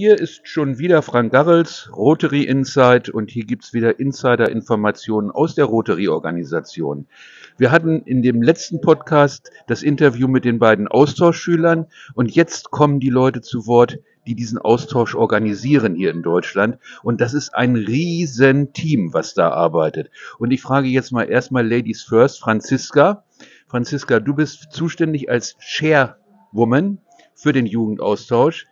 Hier ist schon wieder Frank Garrels, Rotary Insight und hier gibt's wieder Insider-Informationen aus der Rotary-Organisation. Wir hatten in dem letzten Podcast das Interview mit den beiden Austauschschülern und jetzt kommen die Leute zu Wort, die diesen Austausch organisieren hier in Deutschland. Und das ist ein riesen Team, was da arbeitet. Und ich frage jetzt mal erstmal Ladies First, Franziska. Franziska, du bist zuständig als Chairwoman für den Jugendaustausch.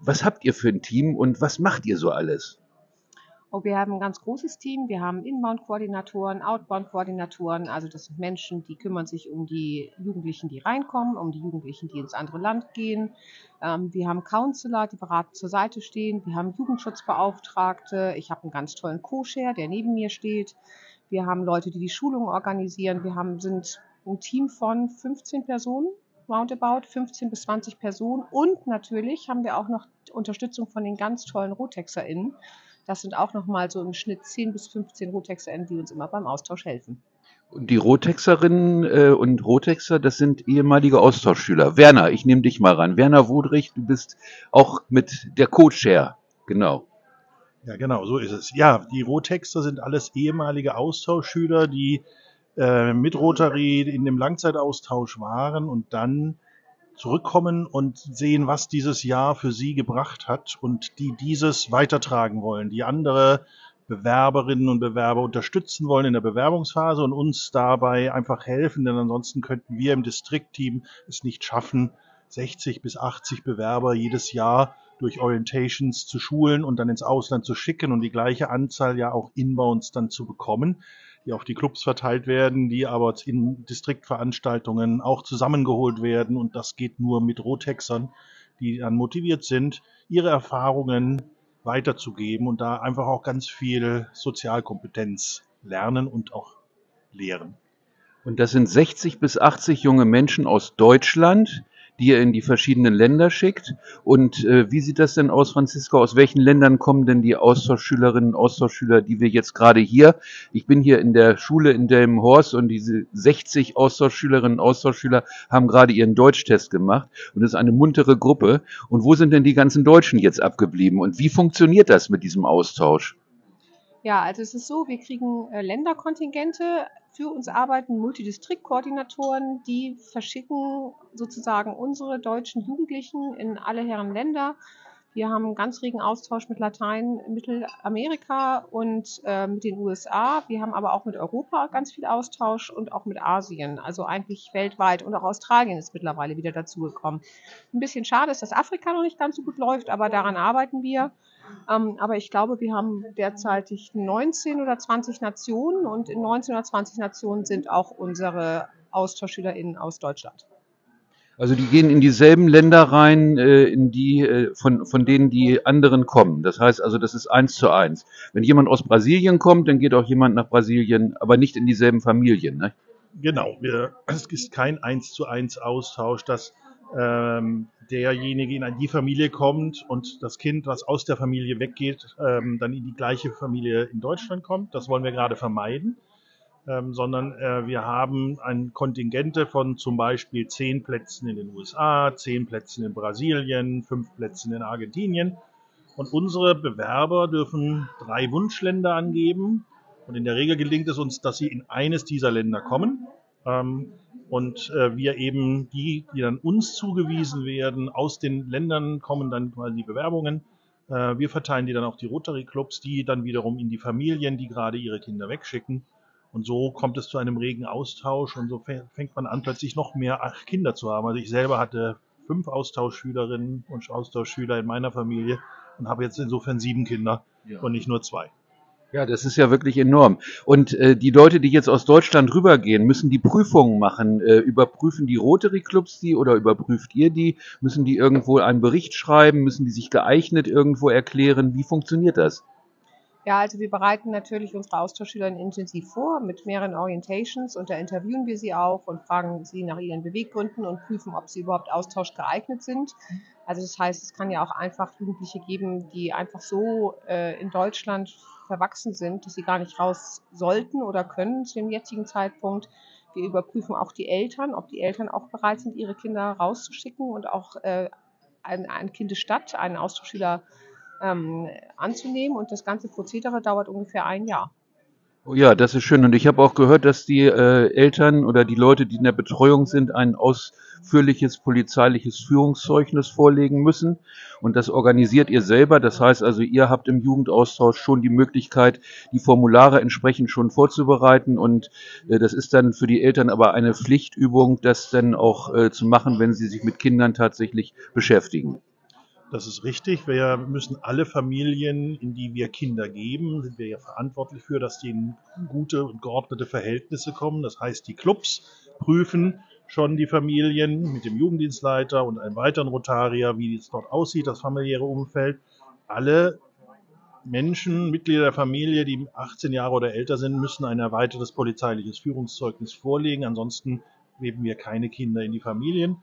Was habt ihr für ein Team und was macht ihr so alles? Oh, wir haben ein ganz großes Team. Wir haben Inbound-Koordinatoren, Outbound-Koordinatoren. Also das sind Menschen, die kümmern sich um die Jugendlichen, die reinkommen, um die Jugendlichen, die ins andere Land gehen. Ähm, wir haben Counselor, die beratend zur Seite stehen. Wir haben Jugendschutzbeauftragte. Ich habe einen ganz tollen Co-Share, der neben mir steht. Wir haben Leute, die die Schulung organisieren. Wir haben, sind ein Team von 15 Personen roundabout 15 bis 20 Personen. Und natürlich haben wir auch noch Unterstützung von den ganz tollen RotexerInnen. Das sind auch nochmal so im Schnitt 10 bis 15 RotexerInnen, die uns immer beim Austausch helfen. Und die Rotexerinnen äh, und Rotexer, das sind ehemalige Austauschschüler. Werner, ich nehme dich mal ran. Werner Wodrich, du bist auch mit der Co-Chair. Genau. Ja, genau, so ist es. Ja, die Rotexer sind alles ehemalige Austauschschüler, die äh, mit Rotary in dem Langzeitaustausch waren und dann zurückkommen und sehen, was dieses Jahr für sie gebracht hat und die dieses weitertragen wollen, die andere Bewerberinnen und Bewerber unterstützen wollen in der Bewerbungsphase und uns dabei einfach helfen, denn ansonsten könnten wir im Distriktteam es nicht schaffen, 60 bis 80 Bewerber jedes Jahr durch Orientations zu schulen und dann ins Ausland zu schicken und die gleiche Anzahl ja auch inbounds dann zu bekommen die auf die Clubs verteilt werden, die aber in Distriktveranstaltungen auch zusammengeholt werden. Und das geht nur mit Rotexern, die dann motiviert sind, ihre Erfahrungen weiterzugeben und da einfach auch ganz viel Sozialkompetenz lernen und auch lehren. Und das sind 60 bis 80 junge Menschen aus Deutschland, die ihr in die verschiedenen Länder schickt. Und äh, wie sieht das denn aus, Franziska? Aus welchen Ländern kommen denn die Austauschschülerinnen und Austauschschüler, die wir jetzt gerade hier? Ich bin hier in der Schule in Delmenhorst und diese 60 Austauschschülerinnen und Austauschschüler haben gerade ihren Deutschtest gemacht und es ist eine muntere Gruppe. Und wo sind denn die ganzen Deutschen jetzt abgeblieben? Und wie funktioniert das mit diesem Austausch? Ja, also es ist so, wir kriegen äh, Länderkontingente. Für uns arbeiten Multidistriktkoordinatoren, die verschicken sozusagen unsere deutschen Jugendlichen in alle Herren Länder. Wir haben einen ganz regen Austausch mit Latein, Mittelamerika und äh, mit den USA. Wir haben aber auch mit Europa ganz viel Austausch und auch mit Asien, also eigentlich weltweit. Und auch Australien ist mittlerweile wieder dazugekommen. Ein bisschen schade ist, dass Afrika noch nicht ganz so gut läuft, aber daran arbeiten wir. Ähm, aber ich glaube, wir haben derzeitig 19 oder 20 Nationen und in 19 oder 20 Nationen sind auch unsere AustauschschülerInnen aus Deutschland. Also die gehen in dieselben Länder rein, äh, in die, äh, von, von denen die anderen kommen. Das heißt also, das ist eins zu eins. Wenn jemand aus Brasilien kommt, dann geht auch jemand nach Brasilien, aber nicht in dieselben Familien. Ne? Genau, wir, es ist kein eins zu eins Austausch, dass ähm, derjenige in die Familie kommt und das Kind, was aus der Familie weggeht, ähm, dann in die gleiche Familie in Deutschland kommt. Das wollen wir gerade vermeiden, ähm, sondern äh, wir haben ein Kontingente von zum Beispiel zehn Plätzen in den USA, zehn Plätzen in Brasilien, fünf Plätzen in Argentinien. Und unsere Bewerber dürfen drei Wunschländer angeben. Und in der Regel gelingt es uns, dass sie in eines dieser Länder kommen. Ähm, und äh, wir eben die, die dann uns zugewiesen werden, aus den Ländern kommen dann quasi die Bewerbungen. Äh, wir verteilen die dann auf die Rotary Clubs, die dann wiederum in die Familien, die gerade ihre Kinder wegschicken. Und so kommt es zu einem regen Austausch und so fängt man an, plötzlich noch mehr Kinder zu haben. Also ich selber hatte fünf Austauschschülerinnen und Austauschschüler in meiner Familie und habe jetzt insofern sieben Kinder ja. und nicht nur zwei. Ja, das ist ja wirklich enorm. Und äh, die Leute, die jetzt aus Deutschland rübergehen, müssen die Prüfungen machen. Äh, überprüfen die Rotary-Clubs die oder überprüft ihr die? Müssen die irgendwo einen Bericht schreiben? Müssen die sich geeignet irgendwo erklären? Wie funktioniert das? Ja, also wir bereiten natürlich unsere Austauschschüler intensiv vor mit mehreren Orientations und da interviewen wir sie auch und fragen sie nach ihren Beweggründen und prüfen, ob sie überhaupt Austausch geeignet sind. Also das heißt, es kann ja auch einfach Jugendliche geben, die einfach so äh, in Deutschland verwachsen sind, dass sie gar nicht raus sollten oder können zu dem jetzigen Zeitpunkt. Wir überprüfen auch die Eltern, ob die Eltern auch bereit sind, ihre Kinder rauszuschicken und auch äh, ein, ein Kind der Stadt, einen Austauschschüler ähm, anzunehmen. Und das ganze Prozedere dauert ungefähr ein Jahr. Oh ja, das ist schön. Und ich habe auch gehört, dass die äh, Eltern oder die Leute, die in der Betreuung sind, ein ausführliches polizeiliches Führungszeugnis vorlegen müssen. Und das organisiert ihr selber. Das heißt also, ihr habt im Jugendaustausch schon die Möglichkeit, die Formulare entsprechend schon vorzubereiten. Und äh, das ist dann für die Eltern aber eine Pflichtübung, das dann auch äh, zu machen, wenn sie sich mit Kindern tatsächlich beschäftigen. Das ist richtig. Wir müssen alle Familien, in die wir Kinder geben, sind wir ja verantwortlich für, dass die in gute und geordnete Verhältnisse kommen. Das heißt, die Clubs prüfen schon die Familien mit dem Jugenddienstleiter und einem weiteren Rotarier, wie es dort aussieht, das familiäre Umfeld. Alle Menschen, Mitglieder der Familie, die 18 Jahre oder älter sind, müssen ein erweitertes polizeiliches Führungszeugnis vorlegen. Ansonsten geben wir keine Kinder in die Familien.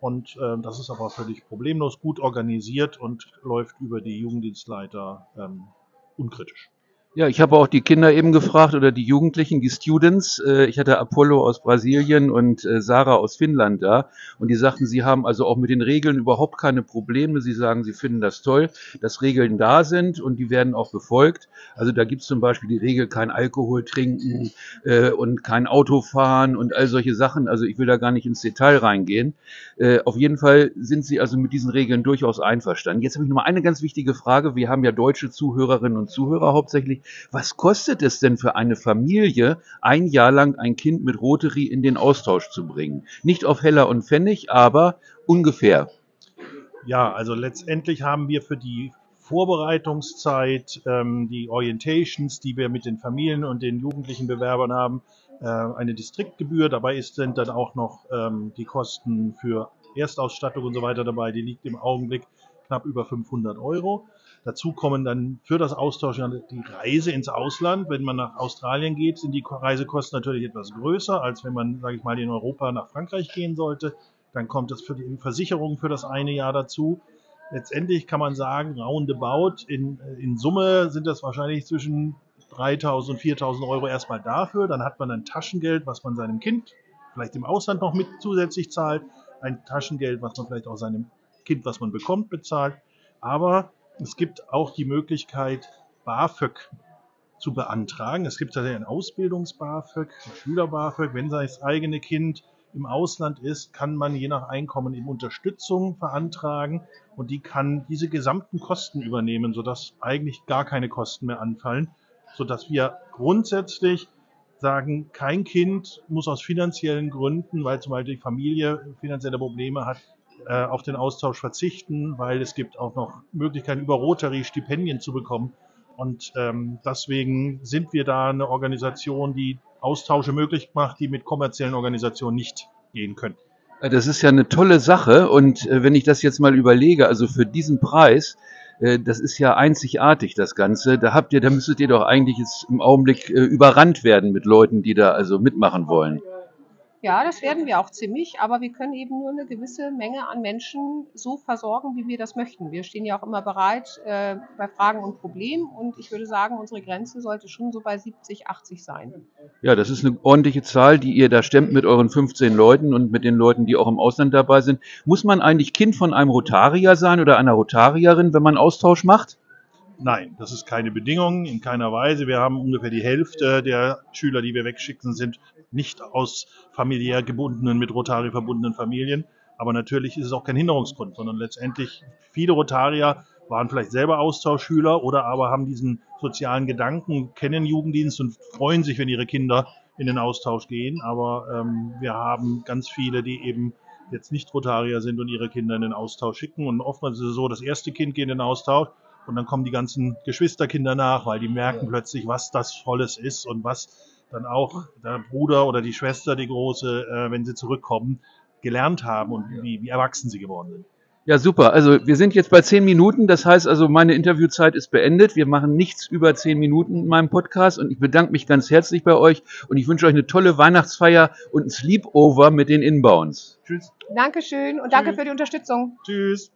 Und äh, das ist aber völlig problemlos, gut organisiert und läuft über die Jugenddienstleiter ähm, unkritisch. Ja, ich habe auch die Kinder eben gefragt oder die Jugendlichen, die Students. Äh, ich hatte Apollo aus Brasilien und äh, Sarah aus Finnland da und die sagten, sie haben also auch mit den Regeln überhaupt keine Probleme. Sie sagen, sie finden das toll, dass Regeln da sind und die werden auch befolgt. Also da gibt es zum Beispiel die Regel, kein Alkohol trinken äh, und kein Auto fahren und all solche Sachen. Also ich will da gar nicht ins Detail reingehen. Auf jeden Fall sind sie also mit diesen Regeln durchaus einverstanden. Jetzt habe ich noch mal eine ganz wichtige Frage. Wir haben ja deutsche Zuhörerinnen und Zuhörer hauptsächlich was kostet es denn für eine Familie, ein Jahr lang ein Kind mit Rotary in den Austausch zu bringen? Nicht auf Heller und Pfennig, aber ungefähr. Ja, also letztendlich haben wir für die Vorbereitungszeit, ähm, die Orientations, die wir mit den Familien und den jugendlichen Bewerbern haben, äh, eine Distriktgebühr. Dabei ist, sind dann auch noch ähm, die Kosten für Erstausstattung und so weiter dabei. Die liegt im Augenblick knapp über 500 Euro. Dazu kommen dann für das Austauschen die Reise ins Ausland. Wenn man nach Australien geht, sind die Reisekosten natürlich etwas größer, als wenn man, sage ich mal, in Europa nach Frankreich gehen sollte. Dann kommt das für die Versicherung für das eine Jahr dazu. Letztendlich kann man sagen, roundabout, in, in Summe sind das wahrscheinlich zwischen 3.000 und 4.000 Euro erstmal dafür. Dann hat man ein Taschengeld, was man seinem Kind vielleicht im Ausland noch mit zusätzlich zahlt. Ein Taschengeld, was man vielleicht auch seinem Kind, was man bekommt, bezahlt. Aber es gibt auch die Möglichkeit, BAföG zu beantragen. Es gibt tatsächlich ein Ausbildungs-BAföG, ein Schüler-BAföG. Wenn das eigene Kind im Ausland ist, kann man je nach Einkommen eben Unterstützung beantragen und die kann diese gesamten Kosten übernehmen, sodass eigentlich gar keine Kosten mehr anfallen, sodass wir grundsätzlich sagen, kein Kind muss aus finanziellen Gründen, weil zum Beispiel die Familie finanzielle Probleme hat, äh, auf den Austausch verzichten, weil es gibt auch noch Möglichkeiten, über Rotary Stipendien zu bekommen. Und ähm, deswegen sind wir da eine Organisation, die Austausche möglich macht, die mit kommerziellen Organisationen nicht gehen können. Das ist ja eine tolle Sache. Und äh, wenn ich das jetzt mal überlege, also für diesen Preis, äh, das ist ja einzigartig, das Ganze. Da habt ihr, da müsstet ihr doch eigentlich jetzt im Augenblick äh, überrannt werden mit Leuten, die da also mitmachen wollen. Ja, das werden wir auch ziemlich, aber wir können eben nur eine gewisse Menge an Menschen so versorgen, wie wir das möchten. Wir stehen ja auch immer bereit äh, bei Fragen und Problemen und ich würde sagen, unsere Grenze sollte schon so bei 70, 80 sein. Ja, das ist eine ordentliche Zahl, die ihr da stemmt mit euren 15 Leuten und mit den Leuten, die auch im Ausland dabei sind. Muss man eigentlich Kind von einem Rotarier sein oder einer Rotarierin, wenn man Austausch macht? Nein, das ist keine Bedingung, in keiner Weise. Wir haben ungefähr die Hälfte der Schüler, die wir wegschicken, sind nicht aus familiär gebundenen, mit Rotari verbundenen Familien. Aber natürlich ist es auch kein Hinderungsgrund, sondern letztendlich viele Rotarier waren vielleicht selber Austauschschüler oder aber haben diesen sozialen Gedanken, kennen Jugenddienst und freuen sich, wenn ihre Kinder in den Austausch gehen. Aber ähm, wir haben ganz viele, die eben jetzt nicht Rotarier sind und ihre Kinder in den Austausch schicken. Und oftmals ist es so, das erste Kind geht in den Austausch und dann kommen die ganzen Geschwisterkinder nach, weil die merken plötzlich, was das Tolles ist und was dann auch der Bruder oder die Schwester, die große, äh, wenn sie zurückkommen, gelernt haben und wie, wie erwachsen sie geworden sind. Ja, super. Also wir sind jetzt bei zehn Minuten. Das heißt also, meine Interviewzeit ist beendet. Wir machen nichts über zehn Minuten in meinem Podcast und ich bedanke mich ganz herzlich bei euch und ich wünsche euch eine tolle Weihnachtsfeier und ein Sleepover mit den Inbounds. Tschüss. Dankeschön und Tschüss. danke für die Unterstützung. Tschüss.